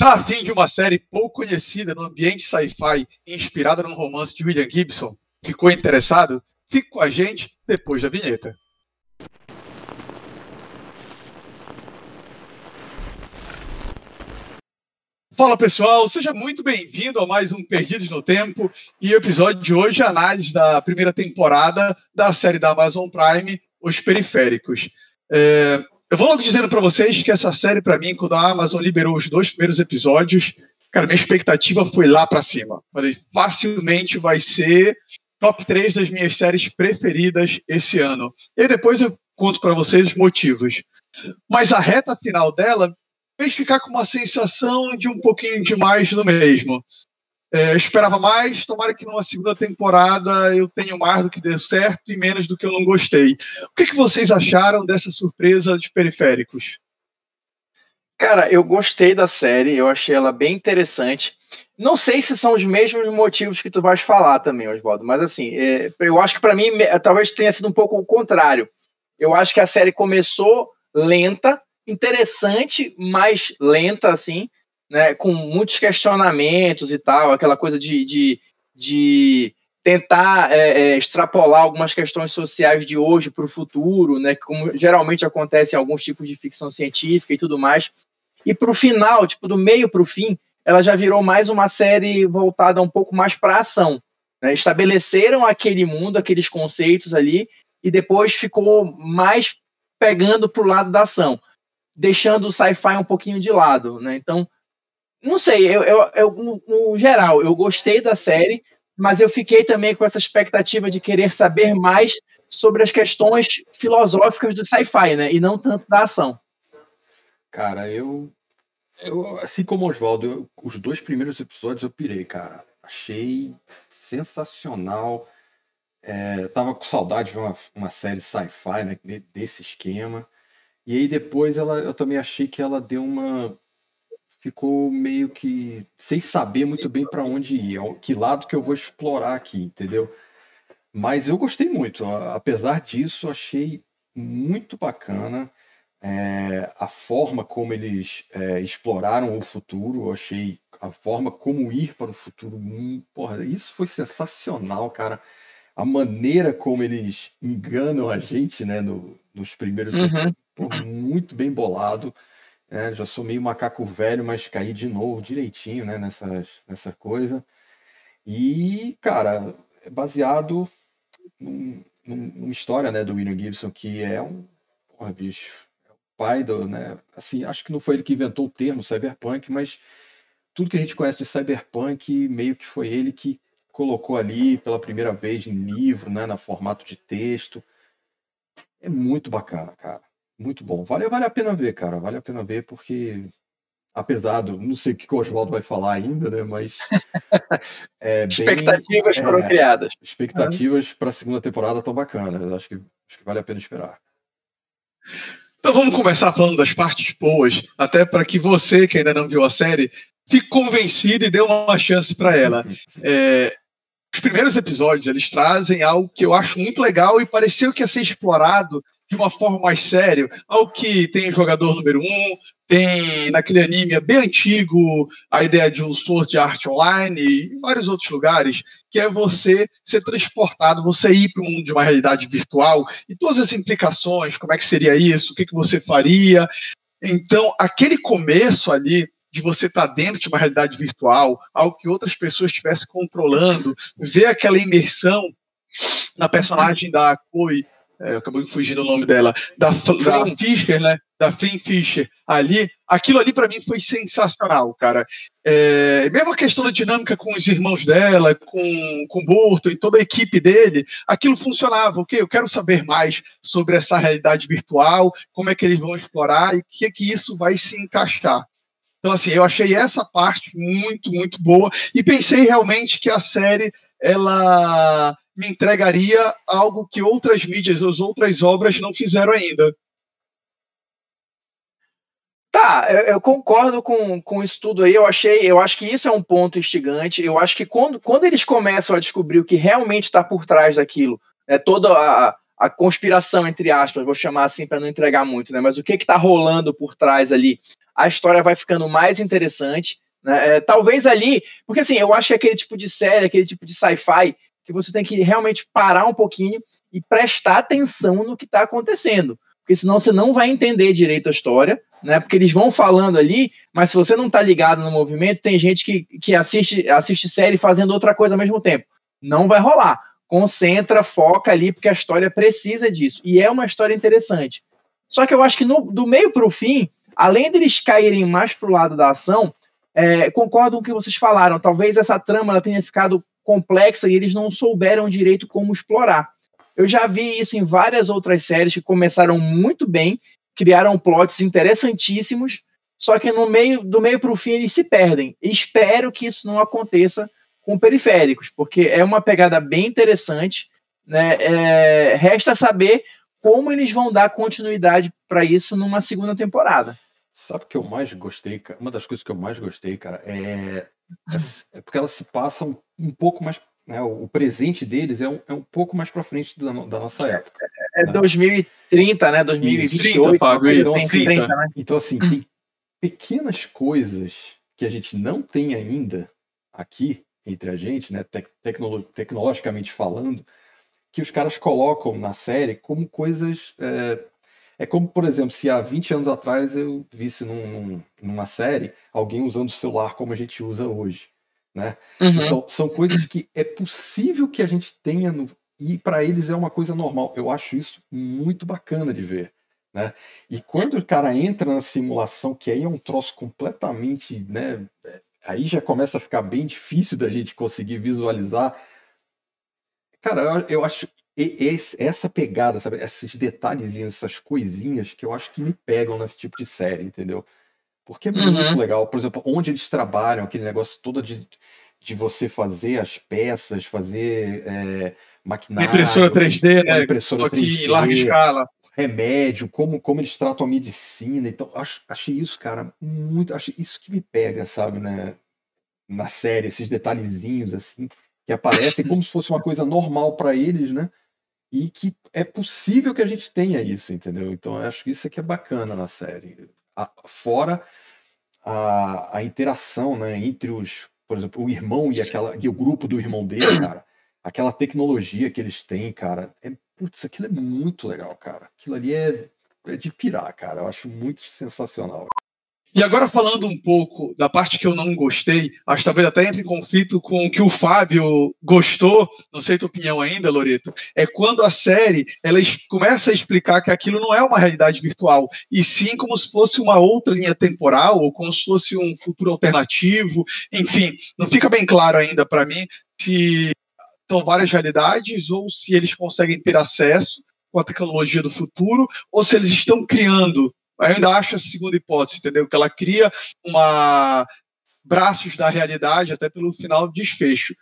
Tá afim de uma série pouco conhecida no ambiente sci-fi, inspirada no romance de William Gibson? Ficou interessado? Fique com a gente depois da vinheta. Fala pessoal, seja muito bem-vindo a mais um Perdidos no Tempo e o episódio de hoje é a análise da primeira temporada da série da Amazon Prime, Os Periféricos. É, eu vou logo dizendo para vocês que essa série, para mim, quando a Amazon liberou os dois primeiros episódios, cara, minha expectativa foi lá para cima. Falei, facilmente vai ser top 3 das minhas séries preferidas esse ano. E depois eu conto para vocês os motivos. Mas a reta final dela fez ficar com uma sensação de um pouquinho de mais do mesmo. É, eu esperava mais, tomara que numa segunda temporada eu tenha mais do que deu certo e menos do que eu não gostei. O que, que vocês acharam dessa surpresa de periféricos? Cara, eu gostei da série, eu achei ela bem interessante. Não sei se são os mesmos motivos que tu vais falar também, Oswaldo, mas assim, é, eu acho que para mim talvez tenha sido um pouco o contrário. Eu acho que a série começou lenta, interessante, mas lenta assim, né, com muitos questionamentos e tal, aquela coisa de, de, de tentar é, é, extrapolar algumas questões sociais de hoje para o futuro, né, como geralmente acontece em alguns tipos de ficção científica e tudo mais. E para o final, tipo, do meio para o fim, ela já virou mais uma série voltada um pouco mais para ação. Né? Estabeleceram aquele mundo, aqueles conceitos ali, e depois ficou mais pegando para o lado da ação, deixando o sci-fi um pouquinho de lado. Né? Então, não sei, eu, eu, eu no, geral, eu gostei da série, mas eu fiquei também com essa expectativa de querer saber mais sobre as questões filosóficas do sci-fi, né? E não tanto da ação. Cara, eu. eu assim como Oswaldo, os dois primeiros episódios eu pirei, cara. Achei sensacional. É, tava com saudade de uma, uma série sci-fi, né? Desse esquema. E aí depois ela, eu também achei que ela deu uma ficou meio que sem saber muito bem para onde ir, que lado que eu vou explorar aqui, entendeu? Mas eu gostei muito, apesar disso, achei muito bacana é, a forma como eles é, exploraram o futuro, eu achei a forma como ir para o futuro, hum, porra, isso foi sensacional, cara. A maneira como eles enganam a gente, né, no, nos primeiros uhum. muito bem bolado. É, já sou meio macaco velho, mas caí de novo direitinho, né, nessas, nessa coisa. E, cara, é baseado num, numa história, né, do William Gibson, que é um, porra, bicho, é o pai do, né, assim, acho que não foi ele que inventou o termo cyberpunk, mas tudo que a gente conhece de cyberpunk, meio que foi ele que colocou ali pela primeira vez em livro, né, na formato de texto. É muito bacana, cara. Muito bom. Vale, vale a pena ver, cara. Vale a pena ver porque, apesar do. Não sei o que o Oswaldo vai falar ainda, né? Mas. É expectativas bem, foram é, criadas. Expectativas para a segunda temporada estão bacanas. Acho que, acho que vale a pena esperar. Então vamos começar falando das partes boas, até para que você, que ainda não viu a série, fique convencido e dê uma chance para ela. É, os primeiros episódios eles trazem algo que eu acho muito legal e pareceu que ia ser explorado de uma forma mais séria, ao que tem jogador número um, tem naquele anime bem antigo a ideia de um Sword Art Online e vários outros lugares, que é você ser transportado, você ir para o mundo de uma realidade virtual e todas as implicações, como é que seria isso, o que, que você faria. Então, aquele começo ali de você estar tá dentro de uma realidade virtual, algo que outras pessoas estivessem controlando, ver aquela imersão na personagem da Koi é, acabou de fugir do nome dela, da, da Fischer, né? Da Flynn Fischer ali, aquilo ali para mim foi sensacional, cara. É, mesmo a questão da dinâmica com os irmãos dela, com, com o Burton e toda a equipe dele, aquilo funcionava. Ok, eu quero saber mais sobre essa realidade virtual, como é que eles vão explorar e o que, que isso vai se encaixar. Então, assim, eu achei essa parte muito, muito boa e pensei realmente que a série ela me entregaria algo que outras mídias, as outras obras não fizeram ainda. Tá, eu, eu, concordo com, com isso tudo aí. Eu achei, eu acho que isso é um ponto instigante. Eu acho que quando, quando eles começam a descobrir o que realmente está por trás daquilo, é toda a, a conspiração entre aspas, vou chamar assim para não entregar muito, né? Mas o que está rolando por trás ali? A história vai ficando mais interessante. Né? É, talvez ali, porque assim, eu acho que é aquele tipo de série, aquele tipo de sci-fi, que você tem que realmente parar um pouquinho e prestar atenção no que está acontecendo. Porque senão você não vai entender direito a história, né? Porque eles vão falando ali, mas se você não está ligado no movimento, tem gente que, que assiste, assiste série fazendo outra coisa ao mesmo tempo. Não vai rolar. Concentra, foca ali, porque a história precisa disso. E é uma história interessante. Só que eu acho que no, do meio para o fim, além deles caírem mais para o lado da ação, é, concordo com o que vocês falaram. Talvez essa trama tenha ficado complexa e eles não souberam direito como explorar. Eu já vi isso em várias outras séries que começaram muito bem, criaram plots interessantíssimos, só que no meio do meio para o fim eles se perdem. Espero que isso não aconteça com periféricos, porque é uma pegada bem interessante. Né? É, resta saber como eles vão dar continuidade para isso numa segunda temporada. Sabe o que eu mais gostei? Uma das coisas que eu mais gostei, cara, é, é, é porque elas se passam um pouco mais. Né, o presente deles é um, é um pouco mais para frente da, da, nossa época. É, né? 2030, né? 2028. 30, Fábio, então, assim, 30, né? então, assim, tem pequenas coisas que a gente não tem ainda aqui entre a gente, né? Tec tecnolo tecnologicamente falando, que os caras colocam na série como coisas. É, é como, por exemplo, se há 20 anos atrás eu visse num, num, numa série alguém usando o celular como a gente usa hoje. Né? Uhum. Então, são coisas que é possível que a gente tenha no, e para eles é uma coisa normal. Eu acho isso muito bacana de ver. Né? E quando o cara entra na simulação, que aí é um troço completamente. Né, aí já começa a ficar bem difícil da gente conseguir visualizar Cara, eu, eu acho esse, essa pegada, sabe? Esses detalhezinhos, essas coisinhas que eu acho que me pegam nesse tipo de série, entendeu? Porque é muito uhum. legal. Por exemplo, onde eles trabalham, aquele negócio todo de, de você fazer as peças, fazer é, maquinário. Impressora 3D, né? Impressora aqui 3D, em larga escala. Remédio, como, como eles tratam a medicina. Então, acho, achei isso, cara, muito. Achei isso que me pega, sabe, né? Na série, esses detalhezinhos, assim que aparecem como se fosse uma coisa normal para eles, né? E que é possível que a gente tenha isso, entendeu? Então eu acho que isso aqui é bacana na série. A, fora a, a interação, né, entre os, por exemplo, o irmão e aquela e o grupo do irmão dele, cara. Aquela tecnologia que eles têm, cara, é putz, aquilo é muito legal, cara. Aquilo ali é, é de pirar, cara. Eu acho muito sensacional. E agora falando um pouco da parte que eu não gostei, acho que talvez até entre em conflito com o que o Fábio gostou, não sei a tua opinião ainda, Loreto, é quando a série ela começa a explicar que aquilo não é uma realidade virtual, e sim como se fosse uma outra linha temporal, ou como se fosse um futuro alternativo, enfim, não fica bem claro ainda para mim se são várias realidades ou se eles conseguem ter acesso com a tecnologia do futuro, ou se eles estão criando eu ainda acho a segunda hipótese, entendeu? Que ela cria uma braços da realidade até pelo final desfecho.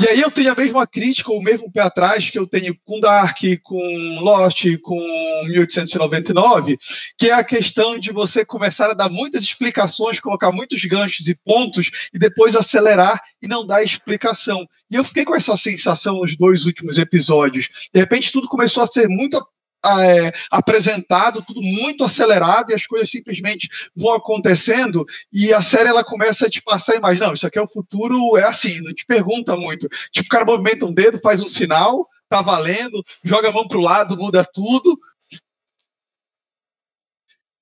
E aí eu tenho a mesma crítica, ou o mesmo pé atrás que eu tenho com Dark, com Lost, com 1899, que é a questão de você começar a dar muitas explicações, colocar muitos ganchos e pontos, e depois acelerar e não dar explicação. E eu fiquei com essa sensação nos dois últimos episódios. De repente tudo começou a ser muito é, apresentado, tudo muito acelerado e as coisas simplesmente vão acontecendo e a série ela começa a te passar a imagem, não, isso aqui é o futuro, é assim, não te pergunta muito. Tipo, o cara movimenta um dedo, faz um sinal, tá valendo, joga a mão pro lado, muda tudo.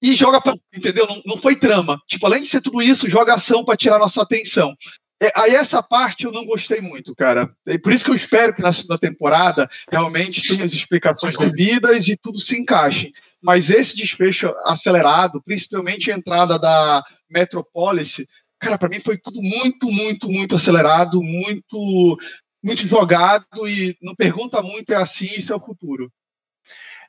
E joga pra, entendeu? Não, não foi trama. Tipo, além de ser tudo isso, joga ação para tirar nossa atenção. É, aí essa parte eu não gostei muito, cara. É por isso que eu espero que na segunda temporada realmente tenha as explicações devidas e tudo se encaixe. Mas esse desfecho acelerado, principalmente a entrada da Metropolis, cara, para mim foi tudo muito, muito, muito acelerado, muito, muito jogado e não pergunta muito, é assim, isso é o futuro.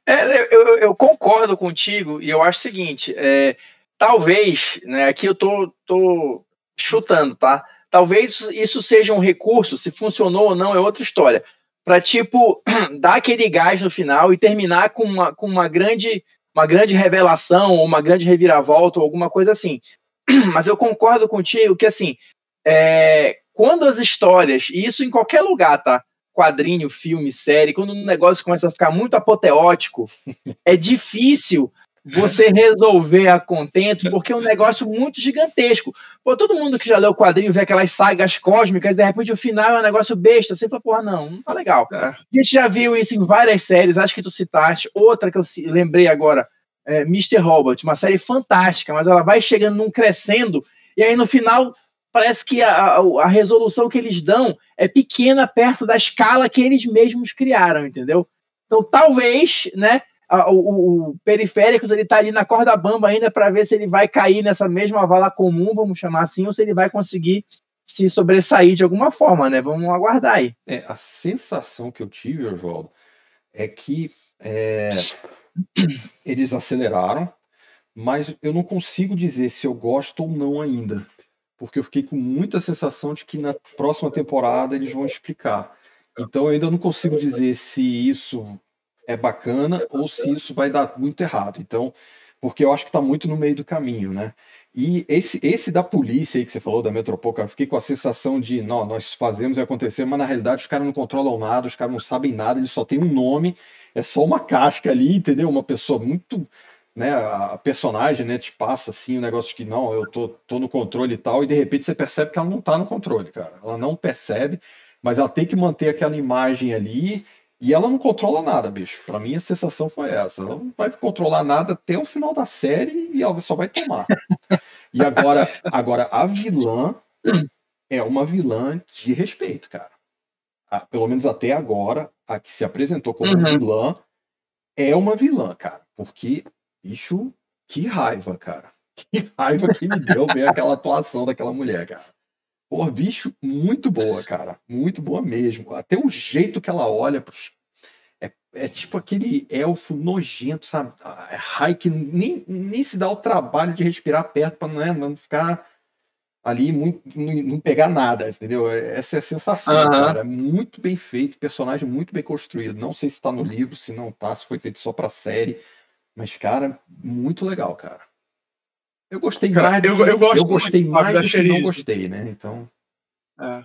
É, eu, eu, concordo contigo e eu acho o seguinte, é, talvez, né, aqui eu tô, tô chutando, tá? Talvez isso seja um recurso, se funcionou ou não é outra história. Para, tipo, dar aquele gás no final e terminar com uma, com uma, grande, uma grande revelação, ou uma grande reviravolta, ou alguma coisa assim. Mas eu concordo contigo que, assim, é, quando as histórias, e isso em qualquer lugar, tá? Quadrinho, filme, série, quando o negócio começa a ficar muito apoteótico, é difícil você resolver a contento, porque é um negócio muito gigantesco. Pô, todo mundo que já leu o quadrinho vê aquelas sagas cósmicas, de repente o final é um negócio besta. Você fala, porra, não, não tá legal. É. A gente já viu isso em várias séries, acho que tu citaste. Outra que eu lembrei agora, é Mr. Robot, uma série fantástica, mas ela vai chegando num crescendo, e aí no final parece que a, a, a resolução que eles dão é pequena perto da escala que eles mesmos criaram, entendeu? Então, talvez, né, o, o Periféricos ele tá ali na corda bamba ainda para ver se ele vai cair nessa mesma vala comum, vamos chamar assim, ou se ele vai conseguir se sobressair de alguma forma, né? Vamos aguardar aí. É, a sensação que eu tive, Oswaldo, é que é, eles aceleraram, mas eu não consigo dizer se eu gosto ou não ainda. Porque eu fiquei com muita sensação de que na próxima temporada eles vão explicar. Então eu ainda não consigo dizer se isso é bacana ou se isso vai dar muito errado. Então, porque eu acho que está muito no meio do caminho, né? E esse, esse da polícia aí que você falou, da Metropol, cara, eu fiquei com a sensação de, não, nós fazemos e acontecer, mas na realidade os caras não controlam nada, os caras não sabem nada, eles só têm um nome, é só uma casca ali, entendeu? Uma pessoa muito, né, a personagem, né, te passa assim o negócio de que, não, eu tô, tô no controle e tal, e de repente você percebe que ela não tá no controle, cara. Ela não percebe, mas ela tem que manter aquela imagem ali e ela não controla nada, bicho. Pra mim a sensação foi essa. Ela não vai controlar nada até o final da série e ela só vai tomar. E agora, agora a vilã é uma vilã de respeito, cara. pelo menos até agora, a que se apresentou como uhum. vilã é uma vilã, cara. Porque, bicho, que raiva, cara. Que raiva que me deu ver aquela atuação daquela mulher, cara. Pô, bicho, muito boa, cara. Muito boa mesmo. Até o jeito que ela olha pros... é, é tipo aquele elfo nojento, sabe? É Rai que nem, nem se dá o trabalho de respirar perto para não, é, não ficar ali muito, não, pegar nada, entendeu? Essa é a sensação, uhum. cara. Muito bem feito, personagem muito bem construído. Não sei se está no livro, se não tá, se foi feito só para série, mas cara, muito legal, cara. Eu gostei Cara, mais. Eu, que, eu, gosto eu gostei mais do que não gostei, né? Então. É.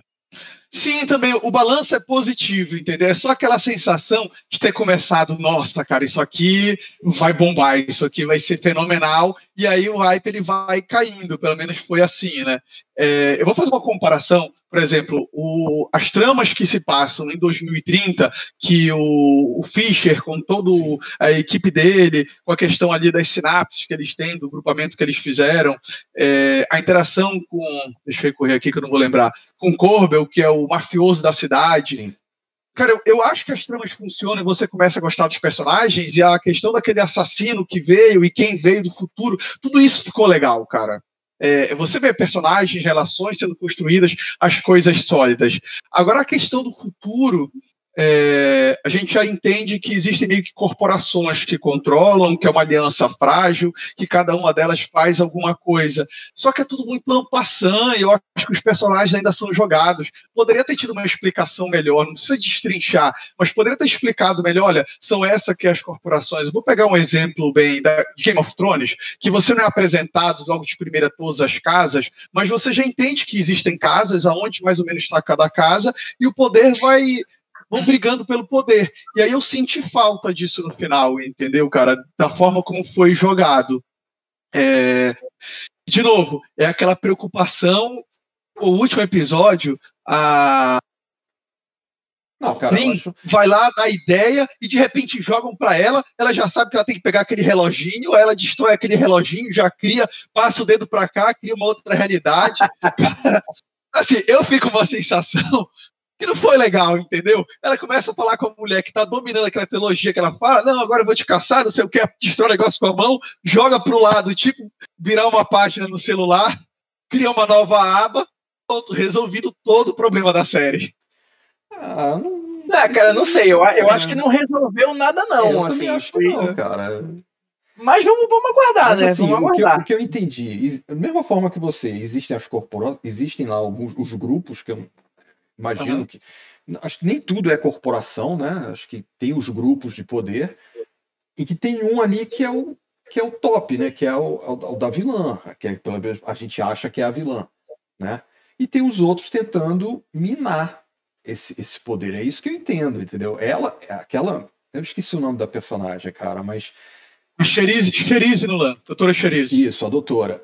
Sim, também o balanço é positivo, entendeu? É só aquela sensação de ter começado, nossa, cara, isso aqui vai bombar, isso aqui vai ser fenomenal, e aí o hype ele vai caindo, pelo menos foi assim, né? É, eu vou fazer uma comparação, por exemplo, o, as tramas que se passam em 2030, que o, o Fischer, com toda a equipe dele, com a questão ali das sinapses que eles têm, do grupamento que eles fizeram, é, a interação com, deixa eu correr aqui que eu não vou lembrar, com Corbel, que é o mafioso da cidade, Sim. Cara, eu, eu, acho que as tramas funcionam e você começa a gostar dos personagens e a questão daquele assassino que veio e quem veio do futuro, tudo isso ficou legal, cara. É, você vê personagens, relações sendo construídas, as coisas sólidas. Agora, a questão do futuro, é, a gente já entende que existem meio que corporações que controlam, que é uma aliança frágil, que cada uma delas faz alguma coisa. Só que é tudo muito e eu acho que os personagens ainda são jogados. Poderia ter tido uma explicação melhor, não precisa destrinchar, mas poderia ter explicado melhor, olha, são essas que as corporações. Eu vou pegar um exemplo bem da Game of Thrones, que você não é apresentado logo de primeira todas as casas, mas você já entende que existem casas, aonde mais ou menos está cada casa, e o poder vai vão brigando pelo poder. E aí eu senti falta disso no final, entendeu, cara? Da forma como foi jogado. É... De novo, é aquela preocupação. O último episódio, a. Não, cara, acho... vai lá, dá ideia e de repente jogam para ela, ela já sabe que ela tem que pegar aquele reloginho, ela destrói aquele reloginho, já cria, passa o dedo para cá, cria uma outra realidade. assim, eu fico com uma sensação que não foi legal, entendeu? Ela começa a falar com a mulher que tá dominando aquela teologia que ela fala, não, agora eu vou te caçar, não sei o que, destrói o negócio com a mão, joga pro lado, tipo, virar uma página no celular, cria uma nova aba, pronto, resolvido todo o problema da série. Ah, não... Ah, cara, não sei, eu, eu acho que não resolveu nada não, eu assim. Acho foi... não, cara. Mas vamos, vamos aguardar, Mas, né? Assim, vamos aguardar. O que, eu, o que eu entendi, da mesma forma que você, existem as corporações, existem lá alguns os grupos que eu Imagino uhum. que. Acho que nem tudo é corporação, né? Acho que tem os grupos de poder. E que tem um ali que é o, que é o top, né? Que é o, é o, o da vilã, que é, pelo menos a gente acha que é a vilã, né? E tem os outros tentando minar esse, esse poder. É isso que eu entendo, entendeu? Ela, é aquela. Eu esqueci o nome da personagem, cara, mas Cherise, Cherise Nulan, doutora Cherise. Isso, a doutora.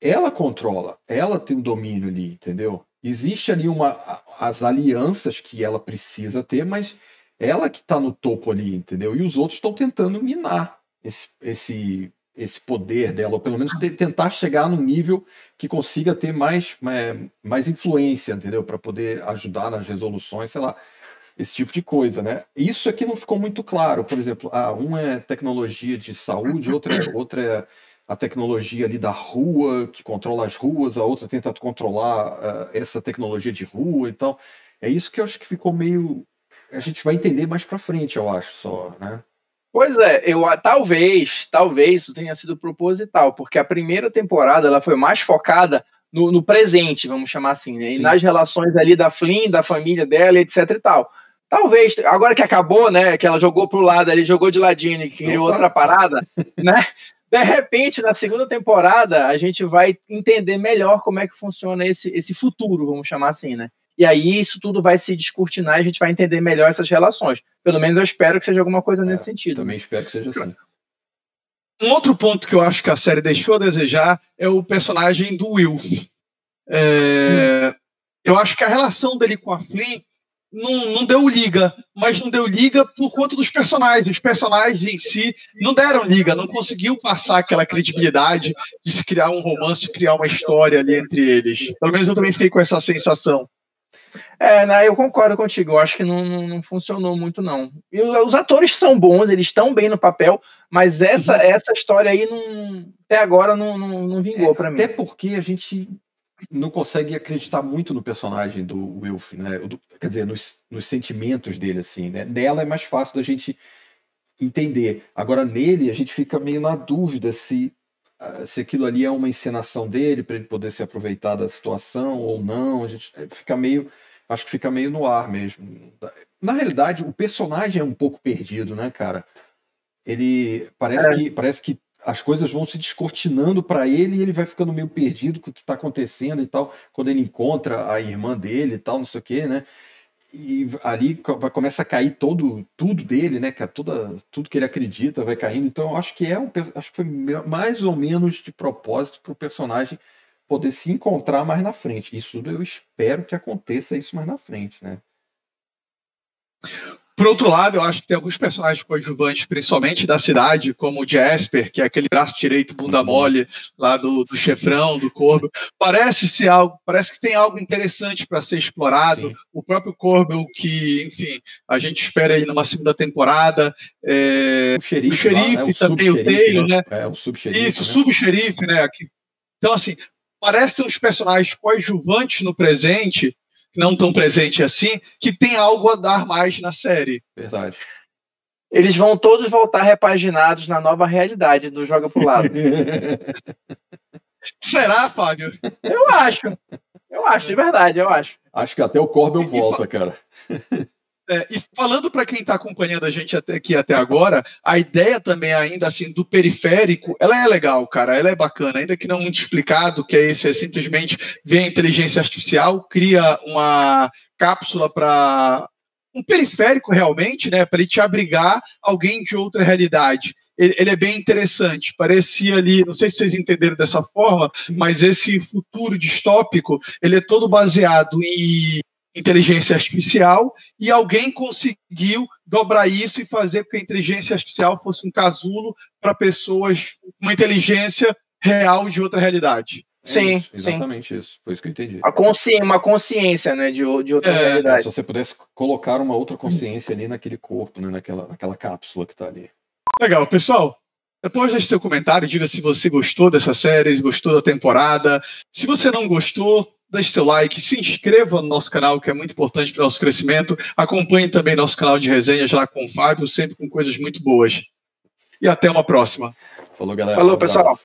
Ela controla, ela tem o um domínio ali, entendeu? Existe ali uma as alianças que ela precisa ter, mas ela que está no topo ali, entendeu? E os outros estão tentando minar esse, esse, esse poder dela, ou pelo menos tentar chegar num nível que consiga ter mais, mais, mais influência, entendeu? Para poder ajudar nas resoluções, sei lá esse tipo de coisa, né? Isso aqui não ficou muito claro. Por exemplo, ah, um é tecnologia de saúde, outra é, outra é a tecnologia ali da rua, que controla as ruas, a outra tenta controlar uh, essa tecnologia de rua e tal. É isso que eu acho que ficou meio. A gente vai entender mais para frente, eu acho, só, né? Pois é, eu talvez, talvez isso tenha sido proposital, porque a primeira temporada ela foi mais focada no, no presente, vamos chamar assim, né? E nas relações ali da Flynn, da família dela, etc e tal. Talvez, agora que acabou, né? Que ela jogou pro lado ali, jogou de ladinho e criou outra parada, né? De repente, na segunda temporada, a gente vai entender melhor como é que funciona esse, esse futuro, vamos chamar assim, né? E aí isso tudo vai se descortinar e a gente vai entender melhor essas relações. Pelo menos eu espero que seja alguma coisa é, nesse sentido. Também espero que seja assim. Um outro ponto que eu acho que a série deixou a desejar é o personagem do Wilf. É. Eu acho que a relação dele com a Flynn não, não deu liga, mas não deu liga por conta dos personagens. Os personagens em si não deram liga, não conseguiu passar aquela credibilidade de se criar um romance, de criar uma história ali entre eles. Pelo menos eu também fiquei com essa sensação. É, né, eu concordo contigo. Eu acho que não, não, não funcionou muito, não. E os atores são bons, eles estão bem no papel, mas essa, uhum. essa história aí não, até agora não, não, não vingou é, para mim. Até porque a gente não consegue acreditar muito no personagem do Wilf, né? Do, quer dizer, nos, nos, sentimentos dele, assim, né? Nela é mais fácil da gente entender. Agora, nele, a gente fica meio na dúvida se, uh, se aquilo ali é uma encenação dele, para ele poder se aproveitar da situação ou não. A gente é, fica meio. Acho que fica meio no ar mesmo. Na realidade, o personagem é um pouco perdido, né, cara? Ele parece é. que parece que as coisas vão se descortinando para ele e ele vai ficando meio perdido com o que está acontecendo e tal, quando ele encontra a irmã dele e tal, não sei o quê, né? E ali vai, começa a cair todo tudo dele, né? Toda, tudo que ele acredita vai caindo. Então, eu acho que é um, acho que foi mais ou menos de propósito para o personagem poder se encontrar mais na frente. Isso eu espero que aconteça isso mais na frente, né? Por outro lado, eu acho que tem alguns personagens coadjuvantes, principalmente da cidade, como o Jasper, que é aquele braço direito bunda mole lá do, do chefrão, do Corvo. Parece ser algo, parece que tem algo interessante para ser explorado. Sim. O próprio Corvo, que, enfim, a gente espera aí numa segunda temporada. É, o xerife, o xerife lá, né? o também, o Taylor, né? É, o subxerife. Isso, né? o subxerife, né? Então, assim, parecem uns personagens coadjuvantes no presente não tão presente assim, que tem algo a dar mais na série. Verdade. Eles vão todos voltar repaginados na nova realidade do Joga pro Lado. Será, Fábio? Eu acho. Eu acho, de verdade, eu acho. Acho que até o Corbel volta, cara. É, e falando para quem está acompanhando a gente até aqui até agora, a ideia também ainda assim do periférico, ela é legal, cara, ela é bacana, ainda que não muito explicado, que é esse é simplesmente ver a inteligência artificial, cria uma cápsula para um periférico realmente, né, para ele te abrigar alguém de outra realidade. Ele, ele, é bem interessante. Parecia ali, não sei se vocês entenderam dessa forma, mas esse futuro distópico, ele é todo baseado em inteligência artificial e alguém conseguiu dobrar isso e fazer com que a inteligência artificial fosse um casulo para pessoas com uma inteligência real de outra realidade. É sim, isso, exatamente sim. isso. Foi isso que eu entendi. A consci uma consciência, né, de, de outra é, realidade. Se você pudesse colocar uma outra consciência ali naquele corpo, né, naquela, naquela cápsula que está ali. Legal, pessoal. Depois deixe seu comentário, diga se você gostou dessa série, se gostou da temporada. Se você não gostou, deixe seu like, se inscreva no nosso canal, que é muito importante para o nosso crescimento. Acompanhe também nosso canal de resenhas lá com o Fábio, sempre com coisas muito boas. E até uma próxima. Falou, galera. Falou, pessoal.